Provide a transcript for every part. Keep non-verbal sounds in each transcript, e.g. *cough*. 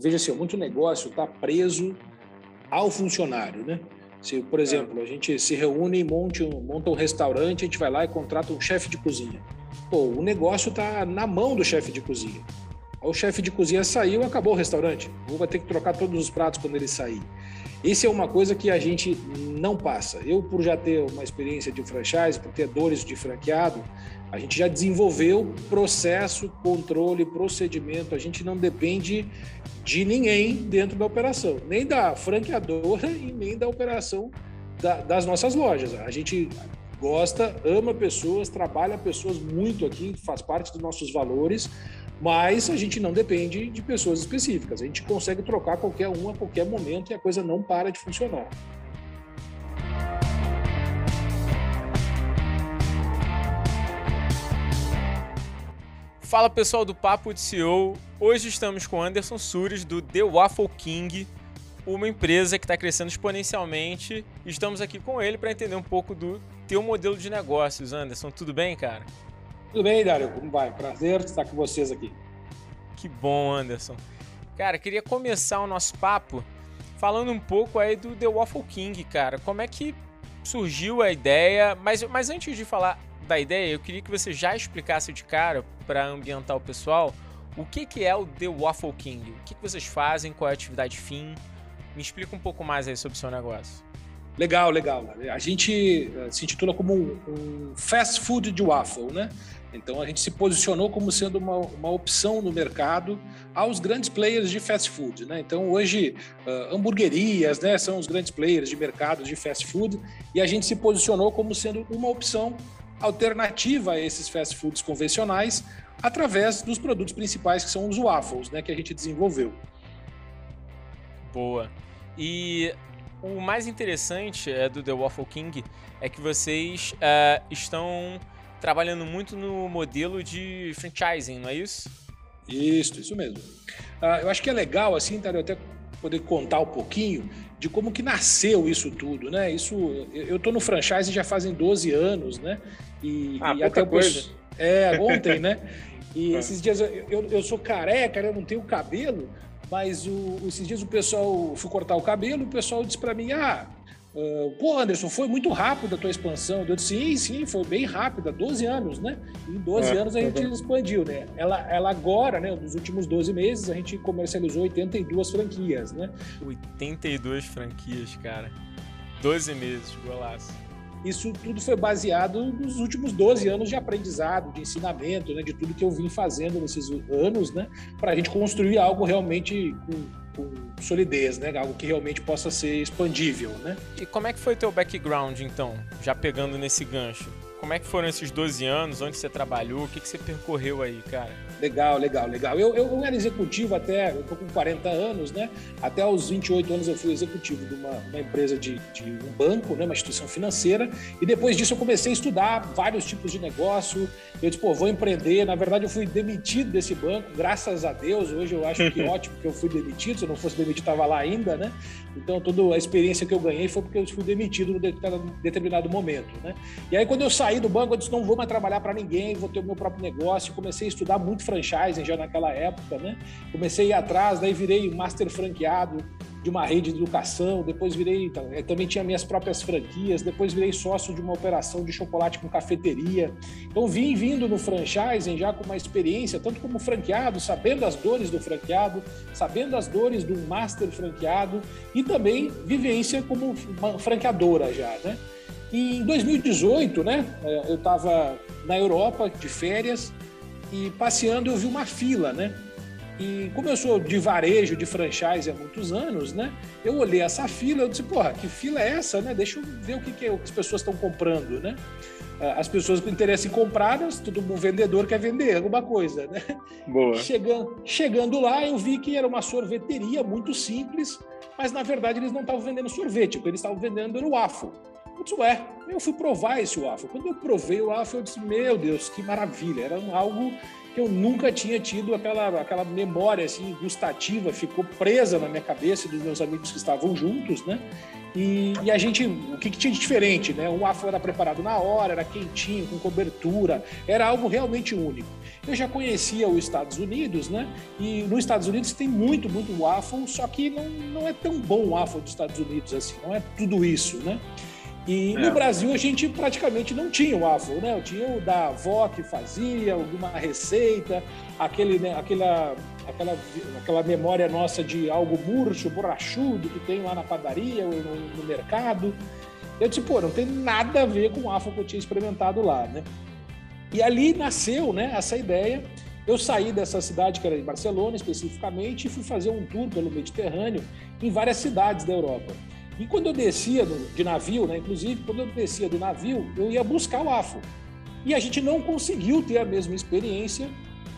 eu vejo assim, muito negócio está preso ao funcionário, né? Se, por exemplo, a gente se reúne e monte um, monta um restaurante, a gente vai lá e contrata um chefe de cozinha. Pô, o negócio está na mão do chefe de cozinha. O chefe de cozinha saiu, acabou o restaurante. Ou vai ter que trocar todos os pratos quando ele sair. Isso é uma coisa que a gente não passa. Eu, por já ter uma experiência de franchise, por ter dores de franqueado, a gente já desenvolveu processo, controle, procedimento. A gente não depende de ninguém dentro da operação, nem da franqueadora *laughs* e nem da operação da, das nossas lojas. A gente gosta, ama pessoas, trabalha pessoas muito aqui, faz parte dos nossos valores mas a gente não depende de pessoas específicas. A gente consegue trocar qualquer um a qualquer momento e a coisa não para de funcionar. Fala pessoal do Papo de CEO. Hoje estamos com Anderson Sures do The Waffle King, uma empresa que está crescendo exponencialmente. Estamos aqui com ele para entender um pouco do teu modelo de negócios. Anderson, tudo bem, cara? Tudo bem, Dário? Como vai? Prazer estar com vocês aqui. Que bom, Anderson. Cara, queria começar o nosso papo falando um pouco aí do The Waffle King, cara. Como é que surgiu a ideia? Mas, mas antes de falar da ideia, eu queria que você já explicasse de cara para ambientar o pessoal o que, que é o The Waffle King. O que, que vocês fazem, qual é a atividade fim? Me explica um pouco mais aí sobre o seu negócio. Legal, legal. A gente eh, se intitula como um fast food de waffle, né? Então a gente se posicionou como sendo uma, uma opção no mercado aos grandes players de fast food. Né? Então hoje uh, hamburguerias né, são os grandes players de mercado de fast food e a gente se posicionou como sendo uma opção alternativa a esses fast foods convencionais através dos produtos principais que são os waffles né, que a gente desenvolveu. Boa. E o mais interessante é, do The Waffle King é que vocês uh, estão trabalhando muito no modelo de franchising, não é isso? Isso, isso mesmo. Uh, eu acho que é legal, assim, tá, eu até poder contar um pouquinho de como que nasceu isso tudo, né? Isso, eu estou no franchise já fazem 12 anos, né? E, ah, e até coisa. É, ontem, né? E *laughs* ah. esses dias eu, eu, eu, sou careca, eu não tenho cabelo, mas o, esses dias o pessoal, fui cortar o cabelo, o pessoal disse para mim, ah, Uh, Pô, Anderson, foi muito rápido a tua expansão. Eu disse, sim, sim, foi bem rápida, 12 anos, né? Em 12 é, anos a gente expandiu, né? Ela, ela agora, né, nos últimos 12 meses, a gente comercializou 82 franquias, né? 82 franquias, cara. 12 meses, golaço. Isso tudo foi baseado nos últimos 12 anos de aprendizado, de ensinamento, né, de tudo que eu vim fazendo nesses anos, né, para a gente construir algo realmente com com solidez, né? Algo que realmente possa ser expandível, né? E como é que foi teu background, então? Já pegando nesse gancho. Como é que foram esses 12 anos? Onde você trabalhou? O que, que você percorreu aí, cara? Legal, legal, legal. Eu, eu era executivo até, eu tô com 40 anos, né? Até os 28 anos eu fui executivo de uma, uma empresa de, de, um banco, né? Uma instituição financeira. E depois disso eu comecei a estudar vários tipos de negócio. Eu disse, pô, vou empreender. Na verdade, eu fui demitido desse banco, graças a Deus. Hoje eu acho que *laughs* ótimo que eu fui demitido. Se eu não fosse demitido, estava lá ainda, né? Então, toda a experiência que eu ganhei foi porque eu fui demitido em determinado momento, né? E aí, quando eu saí do banco, eu disse, não vou mais trabalhar para ninguém, vou ter o meu próprio negócio. Comecei a estudar muito franchising já naquela época, né? Comecei a ir atrás, daí virei master franqueado de uma rede de educação, depois virei, então, também tinha minhas próprias franquias, depois virei sócio de uma operação de chocolate com cafeteria. Então vim vindo no franchising já com uma experiência, tanto como franqueado, sabendo as dores do franqueado, sabendo as dores do master franqueado e também vivência como franqueadora já, né? Em 2018, né, é, eu estava na Europa de férias e passeando eu vi uma fila, né? E como eu sou de varejo, de franchise há muitos anos, né? Eu olhei essa fila, eu disse, porra, que fila é essa, né? Deixa eu ver o que, que, é, o que as pessoas estão comprando, né? As pessoas com interesse em comprar, todo um vendedor quer vender alguma coisa, né? Boa. Chegando, chegando lá, eu vi que era uma sorveteria muito simples, mas na verdade eles não estavam vendendo sorvete, o que eles estavam vendendo era o waffle. Eu disse, ué, eu fui provar esse waffle. Quando eu provei o waffle, eu disse, meu Deus, que maravilha. Era algo que eu nunca tinha tido aquela, aquela memória assim, gustativa, ficou presa na minha cabeça dos meus amigos que estavam juntos, né? E, e, a gente, o que, que, tinha de diferente, né? O afo era preparado na hora, era quentinho, com cobertura, era algo realmente único. Eu já conhecia os Estados Unidos, né? E nos Estados Unidos tem muito, muito waffle, só que não, não é tão bom o waffle dos Estados Unidos assim, não é tudo isso, né? E é. no Brasil a gente praticamente não tinha o waffle, né? Eu tinha o da avó que fazia, alguma receita, aquele, né, aquela, aquela, aquela memória nossa de algo murcho, borrachudo que tem lá na padaria ou no, no mercado. Eu disse, pô, não tem nada a ver com o waffle que eu tinha experimentado lá, né? E ali nasceu, né, essa ideia. Eu saí dessa cidade, que era em Barcelona especificamente, e fui fazer um tour pelo Mediterrâneo em várias cidades da Europa. E quando eu descia de navio, né, inclusive, quando eu descia do navio, eu ia buscar o AFO. E a gente não conseguiu ter a mesma experiência,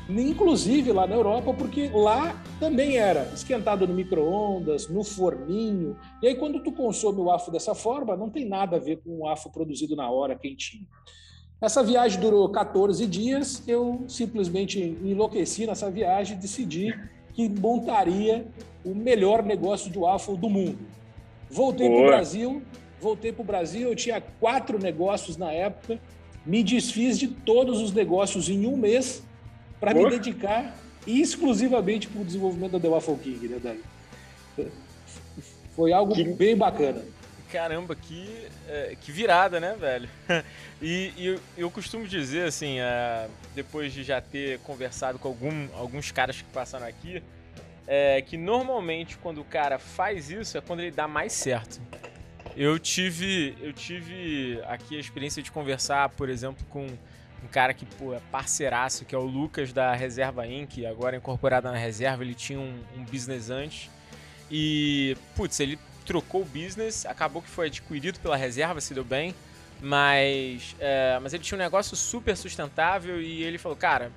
inclusive lá na Europa, porque lá também era esquentado no micro-ondas, no forninho. E aí, quando tu consome o AFO dessa forma, não tem nada a ver com o AFO produzido na hora, quentinho. Essa viagem durou 14 dias, eu simplesmente enlouqueci nessa viagem e decidi que montaria o melhor negócio de waffle do mundo. Voltei para o Brasil, voltei para o Brasil, eu tinha quatro negócios na época, me desfiz de todos os negócios em um mês para me dedicar exclusivamente para o desenvolvimento da The Waffle King, né, Dani? *laughs* Foi algo que... bem bacana. Caramba, que, é, que virada, né, velho? *laughs* E, e eu, eu, costumo dizer, assim, é, depois de já ter conversado com algum, alguns caras que passaram aqui, é que normalmente quando o cara faz isso é quando ele dá mais certo. Eu tive, eu tive aqui a experiência de conversar, por exemplo, com um cara que pô, é parceiraço, que é o Lucas da Reserva Inc., agora incorporado na reserva, ele tinha um, um business antes. E, putz, ele trocou o business, acabou que foi adquirido pela reserva, se deu bem, mas, é, mas ele tinha um negócio super sustentável e ele falou, cara,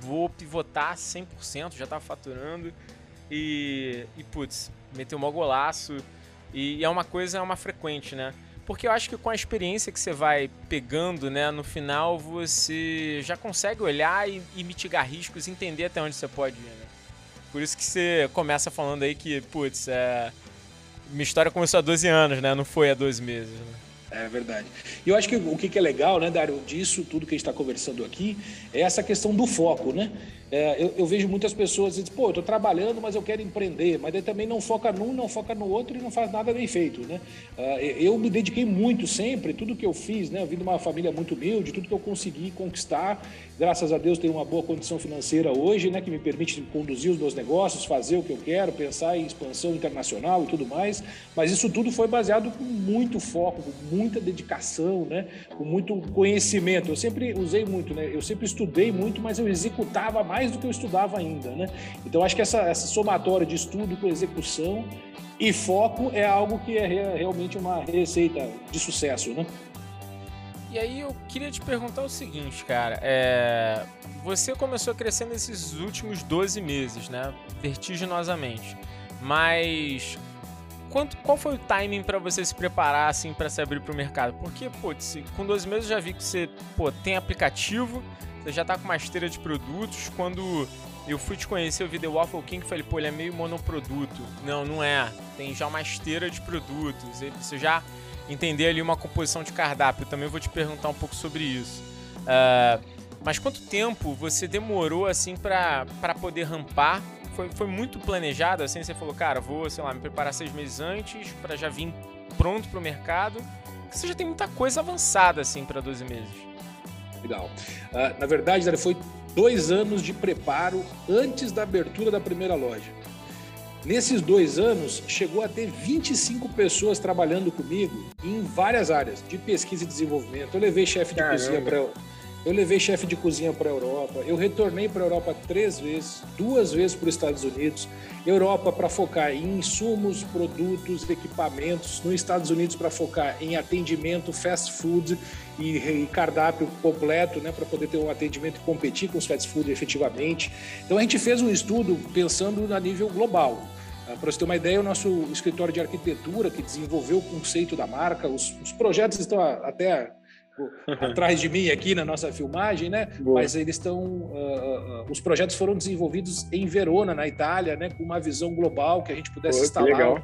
vou pivotar 100%, já tava faturando, e, e putz, meteu um golaço. E, e é uma coisa, é uma frequente, né? Porque eu acho que com a experiência que você vai pegando, né, no final você já consegue olhar e, e mitigar riscos, entender até onde você pode ir, né? Por isso que você começa falando aí que, putz, é... minha história começou há 12 anos, né? Não foi há dois meses, né? É verdade. E eu acho que o que é legal, né, Dário, disso, tudo que a gente está conversando aqui, é essa questão do foco, né? É, eu, eu, vejo muitas pessoas dizendo, pô, eu estou trabalhando, mas eu quero empreender, mas daí também não foca num, não foca no outro e não faz nada bem feito, né? Uh, eu me dediquei muito sempre, tudo que eu fiz, né? Eu vim de uma família muito humilde, tudo que eu consegui conquistar, graças a Deus tenho uma boa condição financeira hoje, né? Que me permite conduzir os meus negócios, fazer o que eu quero, pensar em expansão internacional e tudo mais, mas isso tudo foi baseado com muito foco, com muita dedicação, né? Com muito conhecimento. Eu sempre usei muito, né? Eu sempre estudei muito, mas eu executava mais mais do que eu estudava ainda, né? Então acho que essa, essa somatória de estudo com execução e foco é algo que é realmente uma receita de sucesso, né? E aí eu queria te perguntar o seguinte, cara, é... você começou a crescer nesses últimos 12 meses, né? Vertiginosamente. Mas quanto, qual foi o timing para você se preparar assim para se abrir para o mercado? Porque, putz, com 12 meses eu já vi que você, pô, tem aplicativo, você já tá com uma esteira de produtos. Quando eu fui te conhecer, eu vi The Waffle King e falei, pô, ele é meio monoproduto. Não, não é. Tem já uma esteira de produtos. Você já entender ali uma composição de cardápio. Também vou te perguntar um pouco sobre isso. Uh, mas quanto tempo você demorou assim para poder rampar? Foi, foi muito planejado assim? Você falou, cara, vou, sei lá, me preparar seis meses antes para já vir pronto para o mercado. Você já tem muita coisa avançada assim para 12 meses. Legal. Uh, na verdade, foi dois anos de preparo antes da abertura da primeira loja. Nesses dois anos, chegou a ter 25 pessoas trabalhando comigo em várias áreas, de pesquisa e desenvolvimento. Eu levei chefe de Caramba. cozinha para eu levei chefe de cozinha para a Europa, eu retornei para a Europa três vezes, duas vezes para os Estados Unidos, Europa para focar em insumos, produtos, equipamentos, nos Estados Unidos para focar em atendimento, fast food e, cardápio completo, né, para poder ter um atendimento e competir com os fast food efetivamente. Então a gente fez um estudo pensando a nível global. Ah, para você ter uma ideia, o nosso escritório de arquitetura que desenvolveu o conceito da marca, os, os projetos estão até atrás de mim aqui na nossa filmagem, né? Boa. Mas eles estão. Uh, uh, os projetos foram desenvolvidos em Verona, na Itália, né? Com uma visão global que a gente pudesse Pô, instalar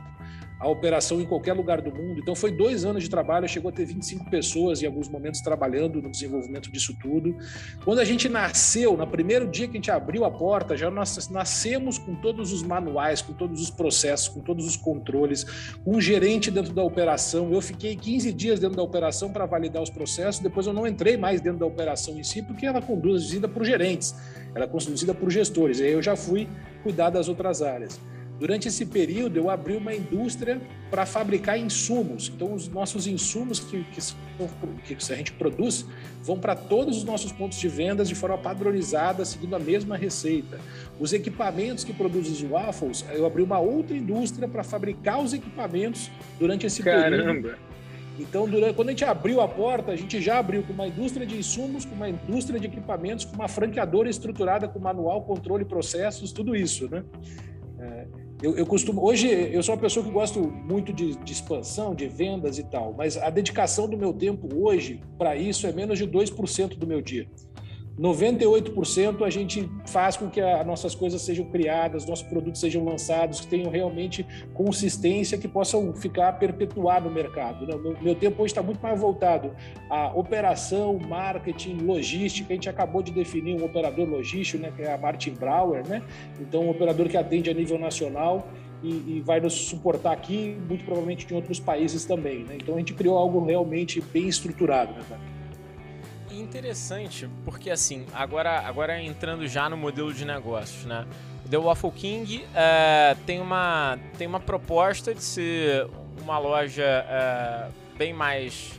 a operação em qualquer lugar do mundo. Então, foi dois anos de trabalho, chegou a ter 25 pessoas em alguns momentos trabalhando no desenvolvimento disso tudo. Quando a gente nasceu, no primeiro dia que a gente abriu a porta, já nós nascemos com todos os manuais, com todos os processos, com todos os controles, com um gerente dentro da operação. Eu fiquei 15 dias dentro da operação para validar os processos, depois eu não entrei mais dentro da operação em si, porque ela é conduzida por gerentes, ela é conduzida por gestores. E aí eu já fui cuidar das outras áreas. Durante esse período, eu abri uma indústria para fabricar insumos. Então, os nossos insumos que, que, que a gente produz vão para todos os nossos pontos de vendas de forma padronizada, seguindo a mesma receita. Os equipamentos que produzem os waffles, eu abri uma outra indústria para fabricar os equipamentos durante esse Caramba. período. Então, durante, quando a gente abriu a porta, a gente já abriu com uma indústria de insumos, com uma indústria de equipamentos, com uma franqueadora estruturada com manual, controle, processos, tudo isso, né? É, eu, eu, costumo. Hoje, eu sou uma pessoa que gosto muito de, de, expansão, de vendas e tal, mas a dedicação do meu tempo hoje para isso é menos de 2% do meu dia. 98% a gente faz com que as nossas coisas sejam criadas, nossos produtos sejam lançados, que tenham realmente consistência, que possam ficar perpetuar no mercado. Né? Meu, tempo hoje está muito mais voltado à operação, marketing, logística. A gente acabou de definir um operador logístico, né, que é a Martin Brauer, né? então um operador que atende a nível nacional. E, e, vai nos suportar aqui, muito provavelmente em outros países também. Né? Então a gente criou algo realmente bem estruturado. Né, interessante, porque assim, agora, agora entrando já no modelo de negócios, né? O The Waffle King é, tem, uma, tem uma proposta de ser uma loja é, bem mais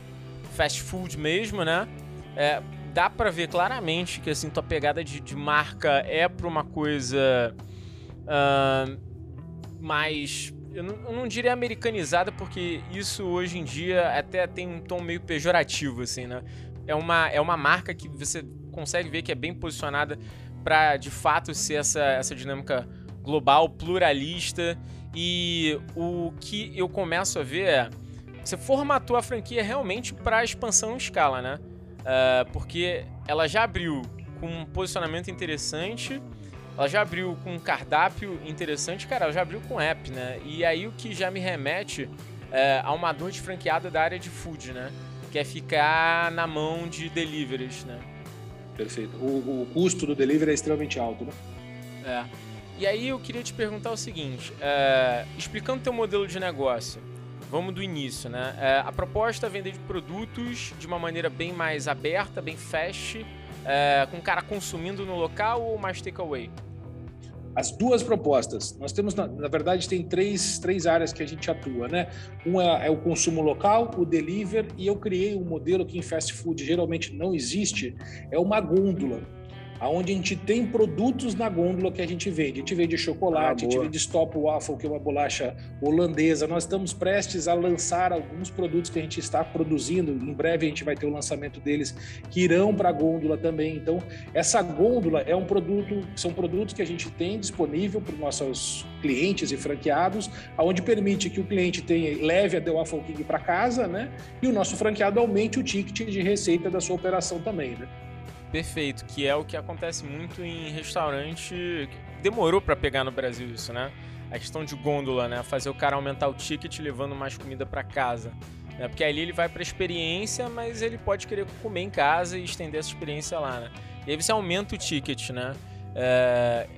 fast food mesmo, né? É, dá para ver claramente que assim tua pegada de, de marca é para uma coisa uh, mais eu não, eu não, diria americanizada porque isso hoje em dia até tem um tom meio pejorativo assim, né? É uma, é uma marca que você consegue ver que é bem posicionada para de fato ser essa, essa dinâmica global, pluralista. E o que eu começo a ver é. Você formatou a franquia realmente para expansão em escala, né? Uh, porque ela já abriu com um posicionamento interessante, ela já abriu com um cardápio interessante, cara, ela já abriu com app, né? E aí o que já me remete uh, a uma dor de franqueada da área de food, né? Quer é ficar na mão de deliveries, né? Perfeito. O, o custo do delivery é extremamente alto, né? É. E aí eu queria te perguntar o seguinte, é, explicando teu modelo de negócio, vamos do início, né? É, a proposta é vender de produtos de uma maneira bem mais aberta, bem fast, é, com o cara consumindo no local ou mais takeaway? As duas propostas. Nós temos, na, na, verdade, tem três, três áreas que a gente atua, né? Uma é o consumo local, o delivery, e eu criei um modelo que em fast food geralmente não existe, é uma gôndola onde a gente tem produtos na gôndola que a gente vende. A gente vende chocolate, ah, a gente vende Stop Waffle, que é uma bolacha holandesa. Nós estamos prestes a lançar alguns produtos que a gente está produzindo. Em breve a gente vai ter o lançamento deles que irão para a gôndola também. Então, essa gôndola é um produto, são produtos que a gente tem disponível para os nossos clientes e franqueados, aonde permite que o cliente tenha leve a The Waffle King para casa, né? E o nosso franqueado aumente o ticket de receita da sua operação também, né? Perfeito, que é o que acontece muito em restaurante. Demorou para pegar no Brasil isso, né? A questão de gôndola, né? Fazer o cara aumentar o ticket levando mais comida para casa. Né? Porque ali ele vai para experiência, mas ele pode querer comer em casa e estender essa experiência lá, né? E aí você aumenta o ticket, né? É...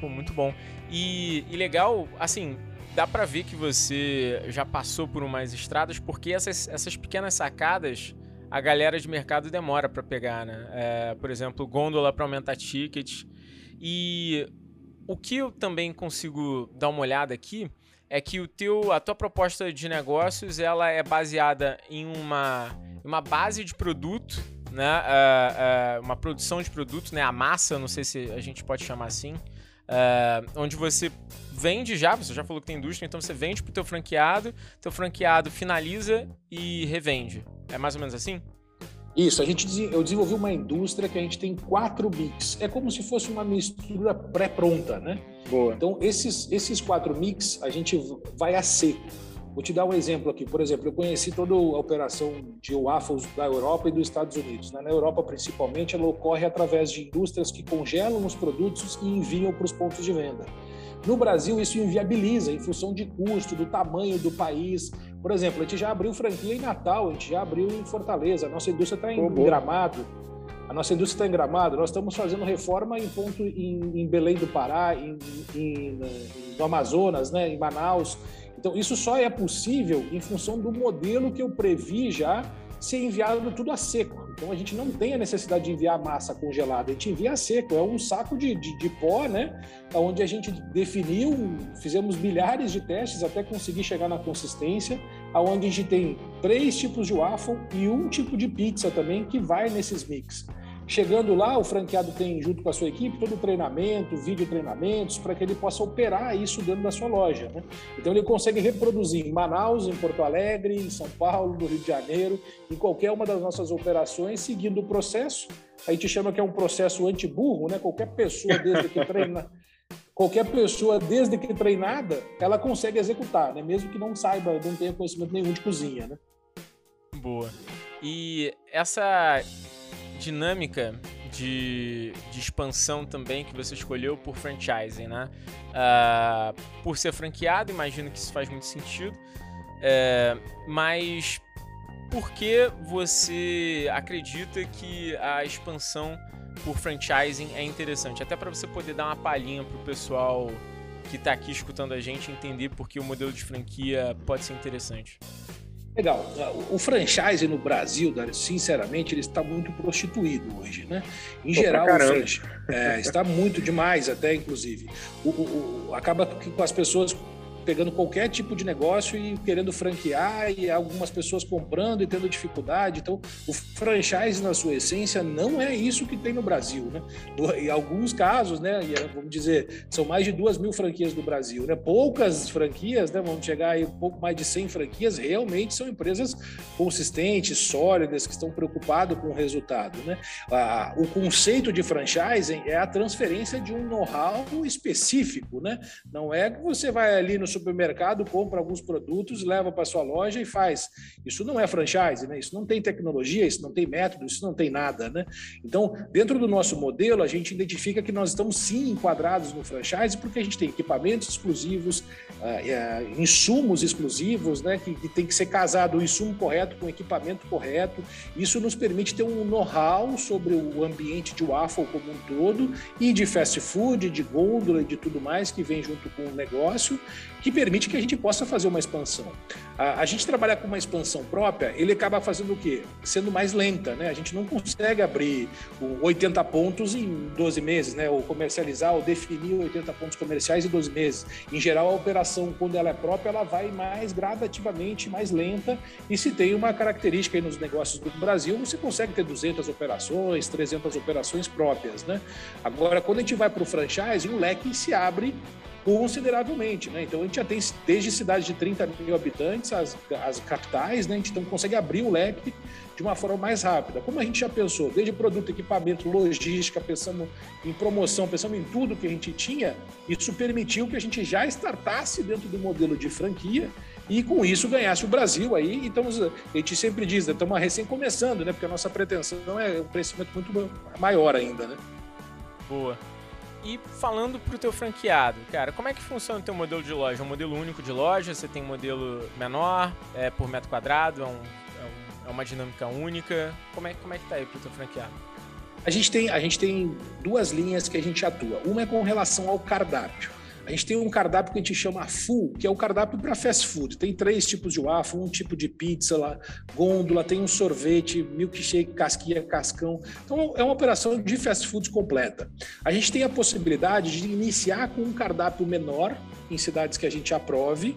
Pô, muito bom. E, e legal, assim, dá para ver que você já passou por umas estradas, porque essas, essas pequenas sacadas a galera de mercado demora para pegar, né? É, por exemplo, gôndola para aumentar tickets. E o que eu também consigo dar uma olhada aqui é que o teu, a tua proposta de negócios ela é baseada em uma, uma base de produto, né? Uh, uh, uma produção de produto, né? A massa, não sei se a gente pode chamar assim. Uh, onde você vende já, você já falou que tem indústria, então você vende para o teu franqueado, teu franqueado finaliza e revende. É mais ou menos assim? Isso, a gente eu desenvolvi uma indústria que a gente tem quatro mix. É como se fosse uma mistura pré-pronta, né? Boa. Então, esses, esses quatro mix a gente vai a seco. Vou te dar um exemplo aqui. Por exemplo, eu conheci toda a operação de waffles da Europa e dos Estados Unidos. Né? Na Europa, principalmente, ela ocorre através de indústrias que congelam os produtos e enviam para os pontos de venda. No Brasil, isso inviabiliza em função de custo, do tamanho do país. Por exemplo, a gente já abriu franquia em Natal, a gente já abriu em Fortaleza, a nossa indústria está em oh, Gramado. A nossa indústria está em Gramado, nós estamos fazendo reforma em ponto em, em Belém do Pará, em, em, no Amazonas, né, em Manaus. Então, isso só é possível em função do modelo que eu previ já ser enviado tudo a seco. Então a gente não tem a necessidade de enviar massa congelada, a gente envia a seco. É um saco de, de, de pó, né? Onde a gente definiu, fizemos milhares de testes até conseguir chegar na consistência, aonde a gente tem três tipos de waffle e um tipo de pizza também que vai nesses mix. Chegando lá, o franqueado tem, junto com a sua equipe, todo o treinamento, vídeo treinamentos, para que ele possa operar isso dentro da sua loja. Né? Então, ele consegue reproduzir em Manaus, em Porto Alegre, em São Paulo, no Rio de Janeiro, em qualquer uma das nossas operações, seguindo o processo. A gente chama que é um processo anti-burro, né? Qualquer pessoa, desde que treina. *laughs* Qualquer pessoa, desde que treinada, ela consegue executar, né? mesmo que não saiba, não tenha conhecimento nenhum de cozinha. Né? Boa. E essa dinâmica de, de expansão também que você escolheu por franchising, né? Uh, por ser franqueado, imagino que isso faz muito sentido. Uh, mas por que você acredita que a expansão por franchising é interessante? Até para você poder dar uma palhinha para o pessoal que está aqui escutando a gente entender por que o modelo de franquia pode ser interessante. Legal. O franchise no Brasil, sinceramente, ele está muito prostituído hoje, né? Em Pô, geral, o franchise, é, está muito demais, até inclusive. O, o, o, acaba que com as pessoas pegando qualquer tipo de negócio e querendo franquear e algumas pessoas comprando e tendo dificuldade. Então, o franchise na sua essência não é isso que tem no Brasil, né? Em alguns casos, né? É, vamos dizer, são mais de duas mil franquias do Brasil, né? Poucas franquias, né? Vamos chegar aí um pouco mais de 100 franquias, realmente são empresas consistentes, sólidas, que estão preocupadas com o resultado, né? o conceito de franchising é a transferência de um know-how específico, né? Não é que você vai ali no supermercado, compra alguns produtos, leva para sua loja e faz. Isso não é franchise, né? Isso não tem tecnologia, isso não tem método, isso não tem nada, né? Então, dentro do nosso modelo, a gente identifica que nós estamos sim enquadrados no franchise porque a gente tem equipamentos exclusivos, uh, insumos exclusivos, né? Que, que tem que ser casado o insumo correto com o equipamento correto. Isso nos permite ter um know-how sobre o ambiente de waffle como um todo e de fast food, de gôndola e de tudo mais que vem junto com o negócio que permite que a gente possa fazer uma expansão. A, a, gente trabalhar com uma expansão própria, ele acaba fazendo o quê? Sendo mais lenta, né? A gente não consegue abrir 80 pontos em 12 meses, né? Ou comercializar ou definir 80 pontos comerciais em 12 meses. Em geral, a operação, quando ela é própria, ela vai mais gradativamente, mais lenta. E se tem uma característica aí nos negócios do Brasil, você consegue ter 200 operações, 300 operações próprias, né? Agora, quando a gente vai para o franchise, o leque se abre consideravelmente, né? Então a gente já tem desde cidades de 30 mil habitantes, as, as capitais, né? A gente então consegue abrir o leque de uma forma mais rápida. Como a gente já pensou, desde produto, equipamento, logística, pensando em promoção, pensando em tudo que a gente tinha, isso permitiu que a gente já startasse dentro do modelo de franquia e com isso ganhasse o Brasil aí. Então a gente sempre diz, né? estamos recém começando, né? Porque a nossa pretensão é um crescimento muito maior ainda, né? Boa. E falando para o teu franqueado, cara, como é que funciona o teu modelo de loja? É um modelo único de loja? Você tem um modelo menor, é por metro quadrado? É, um, é, um, é uma dinâmica única? Como é, como é que tá aí para o teu franqueado? A gente, tem, a gente tem duas linhas que a gente atua. Uma é com relação ao cardápio. A gente tem um cardápio que a gente chama full, que é o cardápio para fast food. Tem três tipos de waffle, um tipo de pizza lá, gôndola, tem um sorvete, milkshake, casquinha, cascão. Então é uma operação de fast food completa. A gente tem a possibilidade de iniciar com um cardápio menor em cidades que a gente aprove,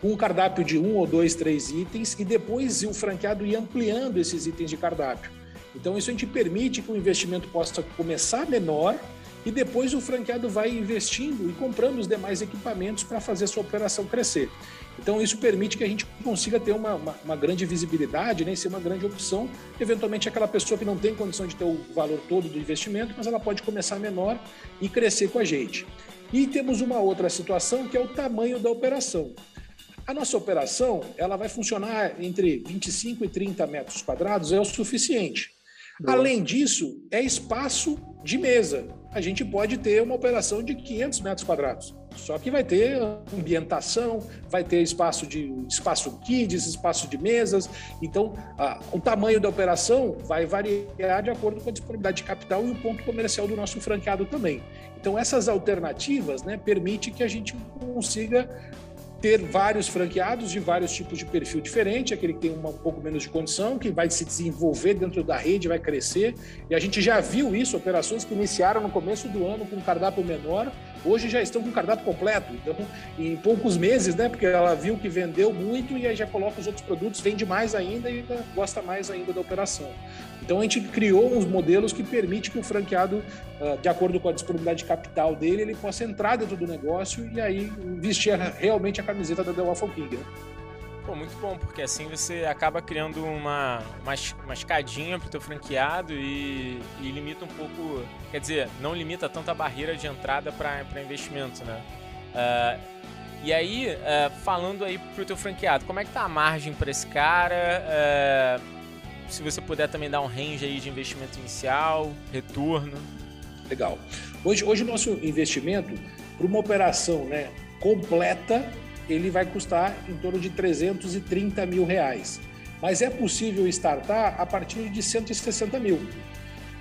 com um cardápio de um ou dois, três itens e depois o franqueado ir ampliando esses itens de cardápio. Então isso a gente permite que o investimento possa começar menor e depois o franqueado vai investindo e comprando os demais equipamentos para fazer a sua operação crescer. Então, isso permite que a gente consiga ter uma, uma, uma, grande visibilidade, né, ser uma grande opção. Eventualmente, aquela pessoa que não tem condição de ter o valor todo do investimento, mas ela pode começar menor e crescer com a gente. E temos uma outra situação que é o tamanho da operação. A nossa operação ela vai funcionar entre 25 e 30 metros quadrados, é o suficiente. Além disso, é espaço de mesa. A gente pode ter uma operação de 500 metros quadrados. Só que vai ter ambientação, vai ter espaço de espaço kids, espaço de mesas. Então, a, o tamanho da operação vai variar de acordo com a disponibilidade de capital e o ponto comercial do nosso franqueado também. Então, essas alternativas né, permitem que a gente consiga ter vários franqueados de vários tipos de perfil diferente, aquele que tem um pouco menos de condição, que vai se desenvolver dentro da rede, vai crescer. E a gente já viu isso, operações que iniciaram no começo do ano com um cardápio menor, hoje já estão com o cardápio completo. Então, em poucos meses, né? Porque ela viu que vendeu muito e aí já coloca os outros produtos, vende mais ainda e gosta mais ainda da operação. Então a gente criou uns modelos que permite que o franqueado, ah, de acordo com a disponibilidade de capital dele, ele possa entrar dentro do negócio e aí vestir realmente a camiseta da The Waffle King. Né? Pô, muito bom, porque assim você acaba criando uma, uma, uma escadinha para o teu franqueado e, e, limita um pouco, quer dizer, não limita tanto a barreira de entrada para investimento, né? Uh, e aí, uh, falando aí para o teu franqueado, como é que tá a margem para esse cara? Uh, se você puder também dar um range aí de investimento inicial, retorno. Legal. Hoje, hoje o nosso investimento para uma operação né, completa, ele vai custar em torno de 330 mil reais. Mas é possível startar a partir de 160 mil.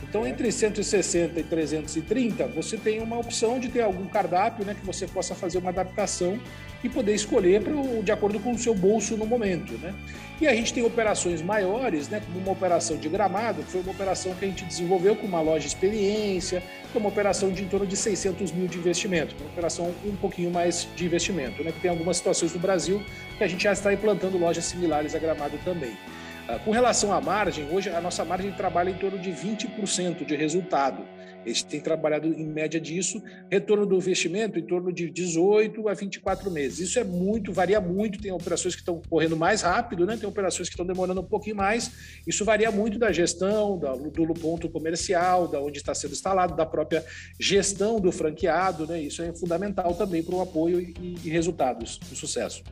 Então, entre 160 e 330, você tem uma opção de ter algum cardápio né, que você possa fazer uma adaptação e poder escolher pro, de acordo com o seu bolso no momento. Né? E a gente tem operações maiores, né, como uma operação de gramado, que foi uma operação que a gente desenvolveu com uma loja experiência, que é uma operação de em torno de 600 mil de investimento, uma operação um pouquinho mais de investimento, né, que tem algumas situações no Brasil que a gente já está implantando lojas similares a gramado também. Ah, com relação à margem, hoje a nossa margem trabalha em torno de 20% de resultado. Gente tem trabalhado em média disso, retorno do investimento em torno de 18 a 24 meses. Isso é muito, varia muito, tem operações que estão correndo mais rápido, né? tem operações que estão demorando um pouquinho mais. Isso varia muito da gestão, do ponto comercial, da onde está sendo instalado, da própria gestão do franqueado. Né? Isso é fundamental também para o apoio e, e resultados, o sucesso.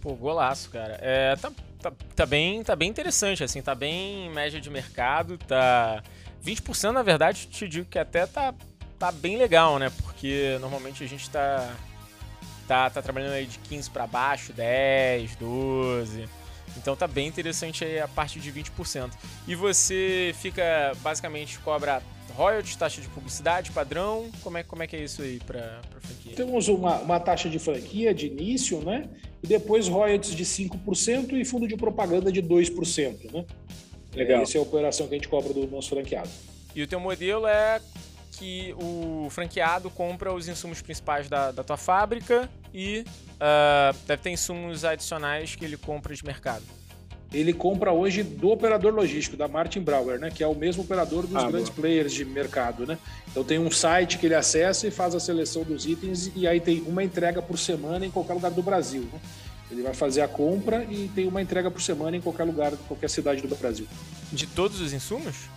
Pô, golaço, cara. É, tá, tá, tá, bem, tá bem interessante, assim, tá bem média de mercado, tá... 20% na verdade, te digo que até tá, tá bem legal, né? Porque normalmente a gente tá, tá, tá trabalhando aí de 15 para baixo, 10, 12... Então tá bem interessante aí a parte de 20%. E você fica, basicamente, cobra royalties, taxa de publicidade, padrão? Como é, como é que é isso aí para franquia? Temos uma, uma taxa de franquia de início, né? E depois royalties de 5% e fundo de propaganda de 2%, né? Legal. Essa é a operação que a gente cobra do nosso franqueado. E o teu modelo é que o franqueado compra os insumos principais da, da tua fábrica e uh, deve ter insumos adicionais que ele compra de mercado ele compra hoje do operador logístico, da Martin Brauer, né? Que é o mesmo operador dos ah, grandes boa. players de mercado, né? Então tem um site que ele acessa e faz a seleção dos itens e aí tem uma entrega por semana em qualquer lugar do Brasil, né? Ele vai fazer a compra e tem uma entrega por semana em qualquer lugar, qualquer cidade do Brasil. De todos os insumos?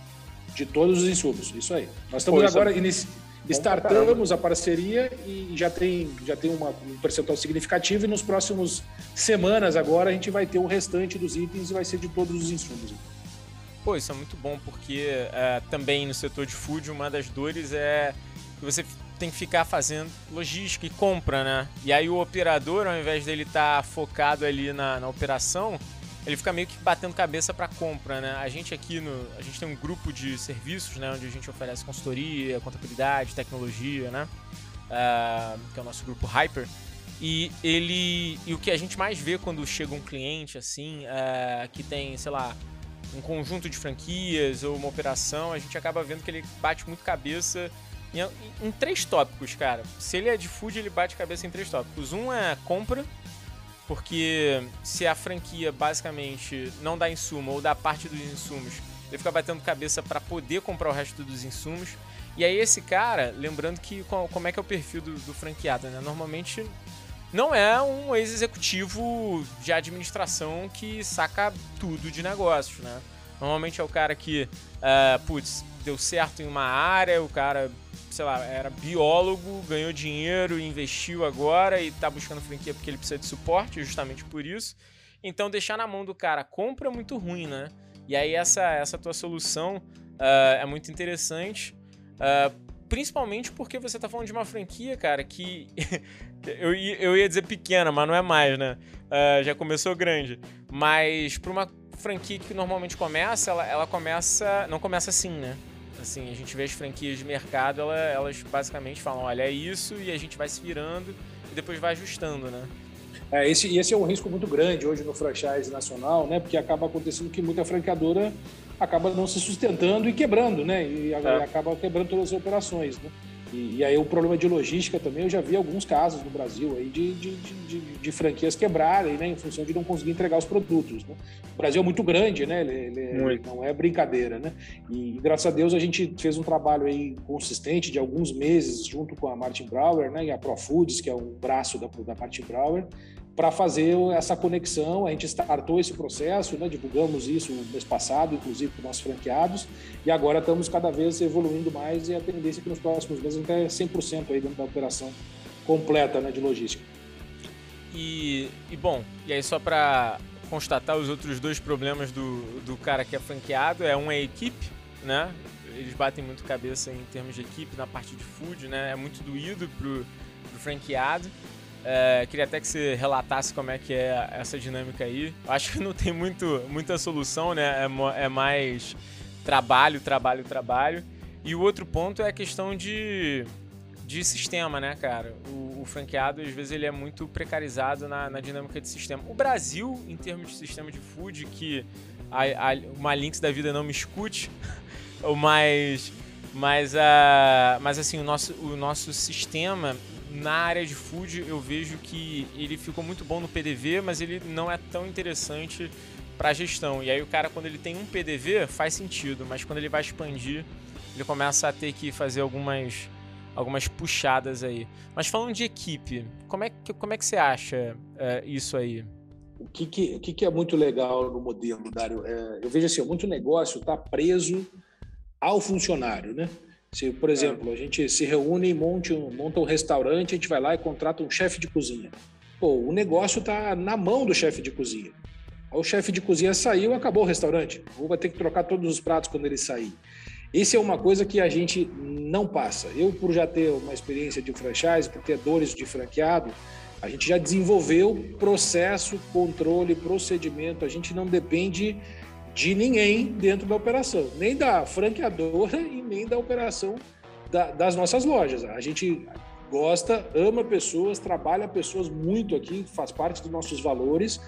De todos os insumos, isso aí. Nós estamos Pô, agora inici Startamos a parceria e já tem, já tem uma, um percentual significativo e nos próximos semanas agora a gente vai ter o restante dos itens e vai ser de todos os insumos. Pô, isso é muito bom porque é, também no setor de food uma das dores é que você tem que ficar fazendo logística e compra, né? E aí o operador, ao invés dele estar tá focado ali na, na operação, ele fica meio que batendo cabeça para compra, né? A gente aqui no, a gente tem um grupo de serviços, né, onde a gente oferece consultoria, contabilidade, tecnologia, né? Uh, que é o nosso grupo Hyper. E ele e o que a gente mais vê quando chega um cliente assim, uh, que tem, sei lá, um conjunto de franquias ou uma operação, a gente acaba vendo que ele bate muito cabeça em, em, em três tópicos, cara. Se ele é de food, ele bate cabeça em três tópicos. Um é compra, porque se a franquia basicamente não dá insumo ou dá parte dos insumos, ele fica batendo cabeça para poder comprar o resto dos insumos. E aí esse cara, lembrando que como é que é o perfil do, do franqueado, né? Normalmente não é um ex-executivo de administração que saca tudo de negócios, né? Normalmente é o cara que, uh, putz, deu certo em uma área, o cara sei lá, era biólogo, ganhou dinheiro, investiu agora e está buscando franquia porque ele precisa de suporte, justamente por isso. Então deixar na mão do cara compra é muito ruim, né? E aí essa, essa tua solução uh, é muito interessante. Uh, principalmente porque você tá falando de uma franquia, cara, que *laughs* eu, eu ia dizer pequena, mas não é mais, né? Uh, já começou grande. Mas para uma franquia que normalmente começa, ela, ela começa. Não começa assim, né? Assim, a gente vê as franquias de mercado, ela, elas basicamente falam, olha, é isso, e a gente vai se virando e depois vai ajustando, né? É, esse, esse é um risco muito grande hoje no franchise nacional, né? Porque acaba acontecendo que muita franqueadora acaba não se sustentando e quebrando, né? E é. acaba quebrando todas as operações, né? E, e, aí o problema de logística também, eu já vi alguns casos no Brasil aí de, de, de, de franquias quebrarem, né? Em função de não conseguir entregar os produtos, né? O Brasil é muito grande, né? Ele, ele não é brincadeira, né? E, e, graças a Deus a gente fez um trabalho aí consistente de alguns meses junto com a Martin Brower, né? E a ProFoods, que é um braço da, da Martin Brower, para fazer essa conexão. A gente startou esse processo, né? divulgamos isso no mês passado, inclusive para nossos franqueados, e agora estamos cada vez evoluindo mais e a tendência é que nos próximos meses a gente é 100% aí dentro da operação completa né, de logística. E, e bom, e aí só para constatar os outros dois problemas do, do cara que é franqueado, é um é a equipe, né? Eles batem muito cabeça em termos de equipe na parte de food, né? É muito doído pro, pro franqueado. É, queria até que você relatasse como é que é essa dinâmica aí. Acho que não tem muito, muita solução, né? É, é mais trabalho, trabalho, trabalho. E o outro ponto é a questão de, de sistema, né, cara? O, o franqueado, às vezes, ele é muito precarizado na, na, dinâmica de sistema. O Brasil, em termos de sistema de food, que a, a, uma Lynx da vida não me escute, *laughs* mas, mas, uh, mas assim, o nosso, o nosso sistema na área de food eu vejo que ele ficou muito bom no PDV, mas ele não é tão interessante para gestão. E aí o cara quando ele tem um PDV faz sentido, mas quando ele vai expandir, ele começa a ter que fazer algumas algumas puxadas aí. Mas falando de equipe, como é que como é que você acha é, isso aí? O que, que, o que, que é muito legal no modelo, Dário? É, eu vejo assim, muito negócio está preso ao funcionário, né? Se, por exemplo, a gente se reúne e monte um, monta um restaurante, a gente vai lá e contrata um chefe de cozinha. Pô, o negócio está na mão do chefe de cozinha. O chefe de cozinha saiu, acabou o restaurante. Ou vai ter que trocar todos os pratos quando ele sair. Isso é uma coisa que a gente não passa. Eu, por já ter uma experiência de franchise, por ter dores de franqueado, a gente já desenvolveu processo, controle, procedimento. A gente não depende de ninguém dentro da operação, nem da franqueadora e nem da operação da, das nossas lojas. A gente gosta, ama pessoas, trabalha pessoas muito aqui, faz parte dos nossos valores,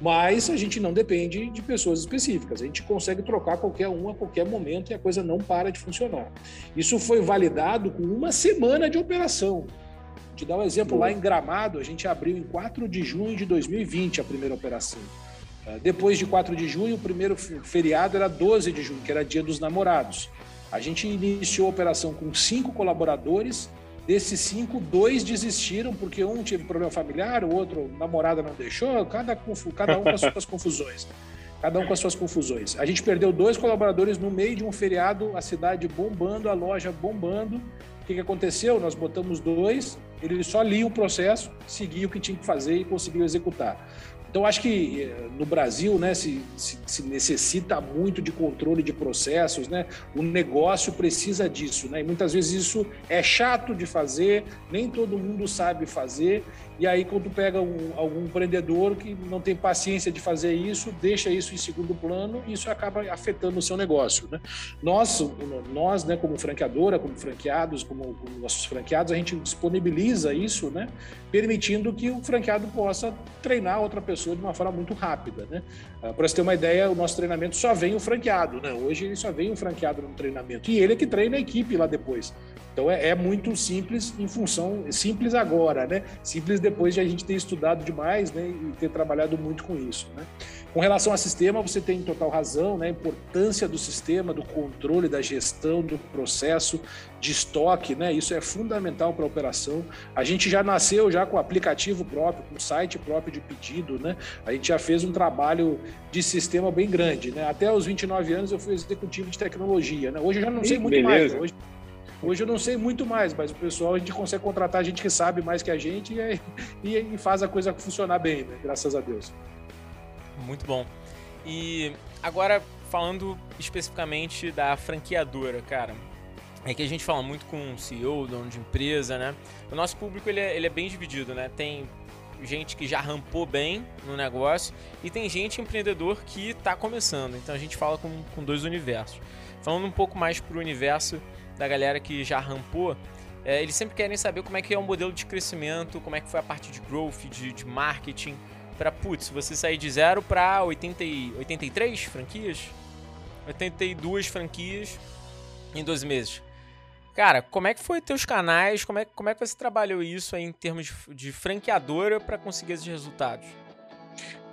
mas a gente não depende de pessoas específicas. A gente consegue trocar qualquer um a qualquer momento e a coisa não para de funcionar. Isso foi validado com uma semana de operação. Vou te dar um exemplo, lá em Gramado, a gente abriu em 4 de junho de 2020 a primeira operação. Ah, depois de 4 de junho, o primeiro feriado era 12 de junho, que era dia dos namorados. A gente iniciou a operação com cinco colaboradores. Desses cinco, dois desistiram porque um teve problema familiar, o outro namorada não deixou, cada, cada um com as suas *laughs* confusões. Cada um com as suas confusões. A gente perdeu dois colaboradores no meio de um feriado, a cidade bombando, a loja bombando. O que, que aconteceu? Nós botamos dois, ele só lia o processo, seguia o que tinha que fazer e conseguiu executar. Então, acho que eh, no Brasil né, se, se, se, necessita muito de controle de processos, né? o negócio precisa disso. Né? E muitas vezes isso é chato de fazer, nem todo mundo sabe fazer, e aí, quando pega um, algum empreendedor que não tem paciência de fazer isso, deixa isso em segundo plano isso acaba afetando o seu negócio. Né? Nós, nós né, como franqueadora, como franqueados, como, como, nossos franqueados, a gente disponibiliza isso, né, permitindo que o franqueado possa treinar outra pessoa de uma forma muito rápida. Né? Ah, Para você ter uma ideia, o nosso treinamento só vem o franqueado. Né? Hoje ele só vem o franqueado no treinamento e ele é que treina a equipe lá depois. Então é, é, muito simples em função simples agora, né? Simples depois de a gente ter estudado demais, né? E ter trabalhado muito com isso, né? Com relação ao sistema, você tem total razão, né? A importância do sistema, do controle, da gestão do processo de estoque, né? Isso é fundamental para a operação. A gente já nasceu já com aplicativo próprio, com site próprio de pedido, né? A gente já fez um trabalho de sistema bem grande, né? Até os 29 anos eu fui executivo de tecnologia, né? Hoje eu já não sei muito Beleza. mais. Hoje Hoje eu não sei muito mais, mas o pessoal a gente consegue contratar gente que sabe mais que a gente e, e, e faz a coisa funcionar bem, né? Graças a Deus. Muito bom. E agora falando especificamente da franqueadora, cara. É que a gente fala muito com CEO, dono de empresa, né? O nosso público ele é, ele é bem dividido, né? Tem gente que já rampou bem no negócio e tem gente empreendedor que está começando. Então a gente fala com, com dois universos. Falando um pouco mais para o universo da galera que já rampou, é, eles sempre querem saber como é que é o modelo de crescimento, como é que foi a parte de growth, de, de marketing, para putz, você sair de zero para 83 franquias, 82 franquias em 12 meses. Cara, como é que foi teus canais? Como é, como é que você trabalhou isso em termos de, de franqueadora para conseguir esses resultados?